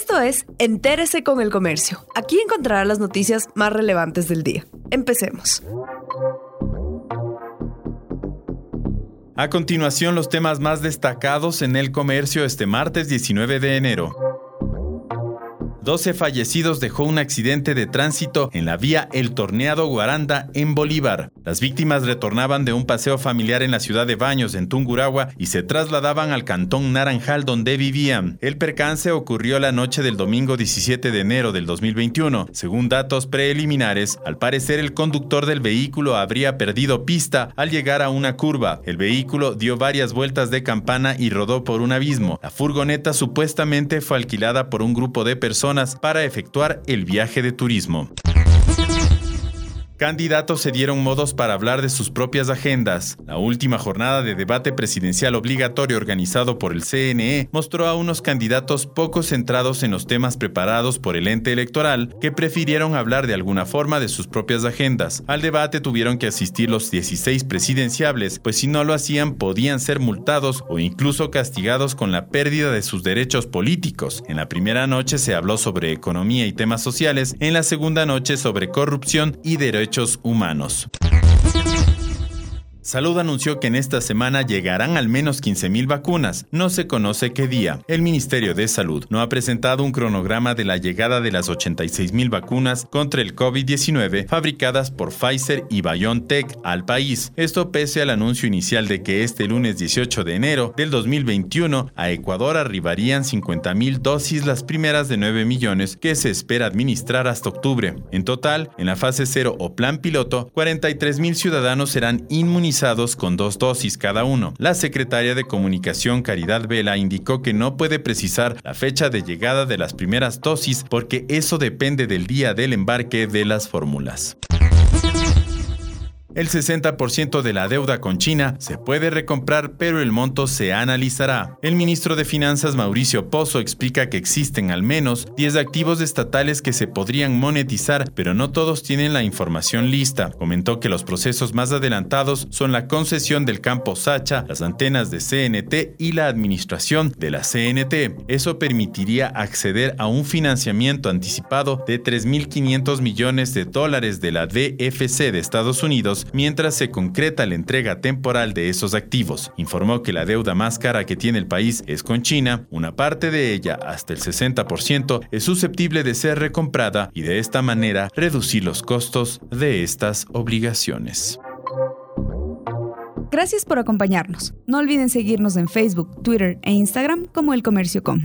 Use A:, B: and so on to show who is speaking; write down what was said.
A: Esto es Entérese con el Comercio. Aquí encontrará las noticias más relevantes del día. Empecemos.
B: A continuación, los temas más destacados en el comercio este martes 19 de enero. 12 fallecidos dejó un accidente de tránsito en la vía El Torneado Guaranda en Bolívar. Las víctimas retornaban de un paseo familiar en la ciudad de Baños, en Tunguragua, y se trasladaban al cantón Naranjal donde vivían. El percance ocurrió la noche del domingo 17 de enero del 2021. Según datos preliminares, al parecer el conductor del vehículo habría perdido pista al llegar a una curva. El vehículo dio varias vueltas de campana y rodó por un abismo. La furgoneta supuestamente fue alquilada por un grupo de personas para efectuar el viaje de turismo. Candidatos se dieron modos para hablar de sus propias agendas. La última jornada de debate presidencial obligatorio organizado por el CNE mostró a unos candidatos poco centrados en los temas preparados por el ente electoral que prefirieron hablar de alguna forma de sus propias agendas. Al debate tuvieron que asistir los 16 presidenciables, pues si no lo hacían podían ser multados o incluso castigados con la pérdida de sus derechos políticos. En la primera noche se habló sobre economía y temas sociales, en la segunda noche sobre corrupción y derechos humanos. Salud anunció que en esta semana llegarán al menos 15.000 vacunas. No se conoce qué día. El Ministerio de Salud no ha presentado un cronograma de la llegada de las 86.000 vacunas contra el COVID-19 fabricadas por Pfizer y BioNTech al país. Esto pese al anuncio inicial de que este lunes 18 de enero del 2021 a Ecuador arribarían 50.000 dosis, las primeras de 9 millones que se espera administrar hasta octubre. En total, en la fase 0 o plan piloto, 43.000 ciudadanos serán con dos dosis cada uno. La secretaria de Comunicación Caridad Vela indicó que no puede precisar la fecha de llegada de las primeras dosis porque eso depende del día del embarque de las fórmulas. El 60% de la deuda con China se puede recomprar, pero el monto se analizará. El ministro de Finanzas Mauricio Pozo explica que existen al menos 10 activos estatales que se podrían monetizar, pero no todos tienen la información lista. Comentó que los procesos más adelantados son la concesión del campo Sacha, las antenas de CNT y la administración de la CNT. Eso permitiría acceder a un financiamiento anticipado de 3.500 millones de dólares de la DFC de Estados Unidos mientras se concreta la entrega temporal de esos activos. Informó que la deuda más cara que tiene el país es con China, una parte de ella, hasta el 60%, es susceptible de ser recomprada y de esta manera reducir los costos de estas obligaciones.
A: Gracias por acompañarnos. No olviden seguirnos en Facebook, Twitter e Instagram como El Comercio Com.